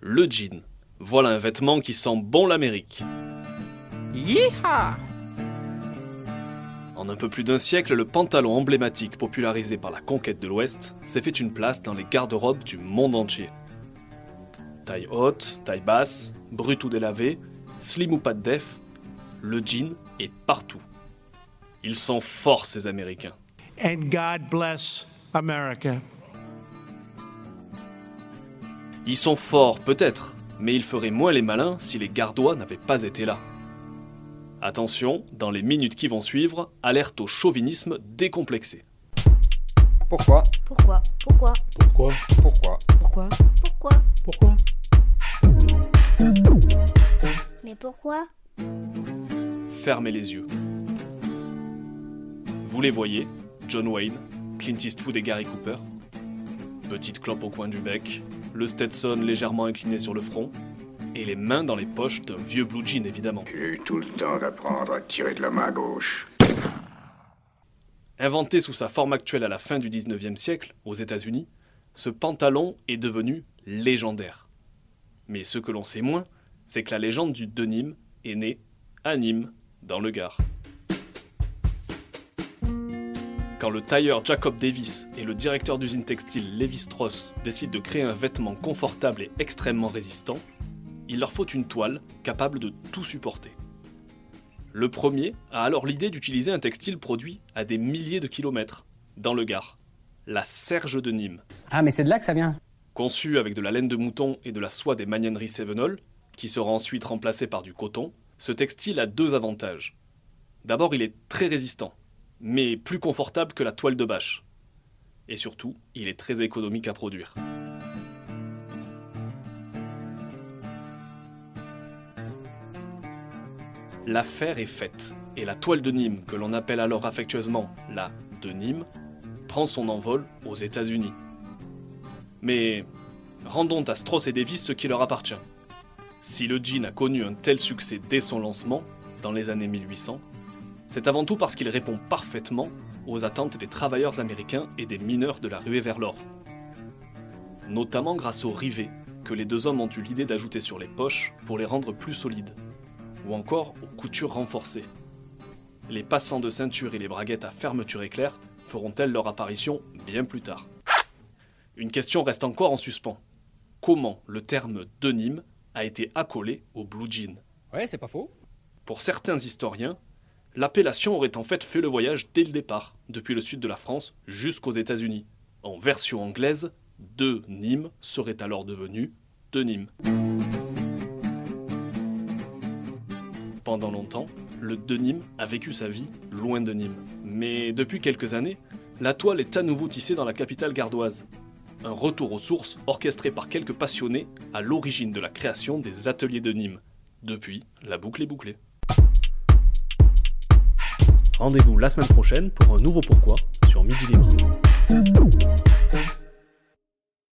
le jean. Voilà un vêtement qui sent bon l'Amérique. Yeehaw En un peu plus d'un siècle, le pantalon emblématique popularisé par la conquête de l'Ouest s'est fait une place dans les garde-robes du monde entier. Taille haute, taille basse, brut ou délavé, slim ou pas de def, le jean est partout. Ils sont forts ces Américains. and God bless America. Ils sont forts peut-être, mais ils feraient moins les malins si les gardois n'avaient pas été là. Attention, dans les minutes qui vont suivre, alerte au chauvinisme décomplexé. Pourquoi? Pourquoi? Pourquoi? Pourquoi? Pourquoi? Pourquoi? Pourquoi? Pourquoi? Mais pourquoi? Fermez les yeux. Vous les voyez, John Wayne, Clint Eastwood et Gary Cooper? Petite clope au coin du bec, le Stetson légèrement incliné sur le front, et les mains dans les poches d'un vieux blue jean évidemment. J'ai eu tout le temps d'apprendre à tirer de la main gauche. Inventé sous sa forme actuelle à la fin du 19e siècle, aux États-Unis, ce pantalon est devenu légendaire. Mais ce que l'on sait moins, c'est que la légende du denim est née à Nîmes, dans le Gard. Quand le tailleur Jacob Davis et le directeur d'usine textile Levi Strauss décident de créer un vêtement confortable et extrêmement résistant, il leur faut une toile capable de tout supporter. Le premier a alors l'idée d'utiliser un textile produit à des milliers de kilomètres, dans le Gard, la serge de Nîmes. Ah, mais c'est de là que ça vient. Conçu avec de la laine de mouton et de la soie des magnaneries Sévenol, qui sera ensuite remplacé par du coton, ce textile a deux avantages. D'abord, il est très résistant, mais plus confortable que la toile de bâche. Et surtout, il est très économique à produire. L'affaire est faite, et la toile de Nîmes, que l'on appelle alors affectueusement la de Nîmes, prend son envol aux États-Unis. Mais rendons à Strauss et Davis ce qui leur appartient. Si le jean a connu un tel succès dès son lancement, dans les années 1800, c'est avant tout parce qu'il répond parfaitement aux attentes des travailleurs américains et des mineurs de la ruée vers l'or. Notamment grâce aux rivets que les deux hommes ont eu l'idée d'ajouter sur les poches pour les rendre plus solides, ou encore aux coutures renforcées. Les passants de ceinture et les braguettes à fermeture éclair feront-elles leur apparition bien plus tard? Une question reste encore en suspens. Comment le terme denim a été accolé au blue jean? Ouais, c'est pas faux. Pour certains historiens, l'appellation aurait en fait fait le voyage dès le départ, depuis le sud de la France jusqu'aux États-Unis. En version anglaise, de Nîmes serait alors devenu de Nîmes. Pendant longtemps, le denim a vécu sa vie loin de Nîmes. Mais depuis quelques années, la toile est à nouveau tissée dans la capitale gardoise. Un retour aux sources orchestré par quelques passionnés à l'origine de la création des ateliers de Nîmes. Depuis, la boucle est bouclée. Rendez-vous la semaine prochaine pour un nouveau pourquoi sur Midi Libre.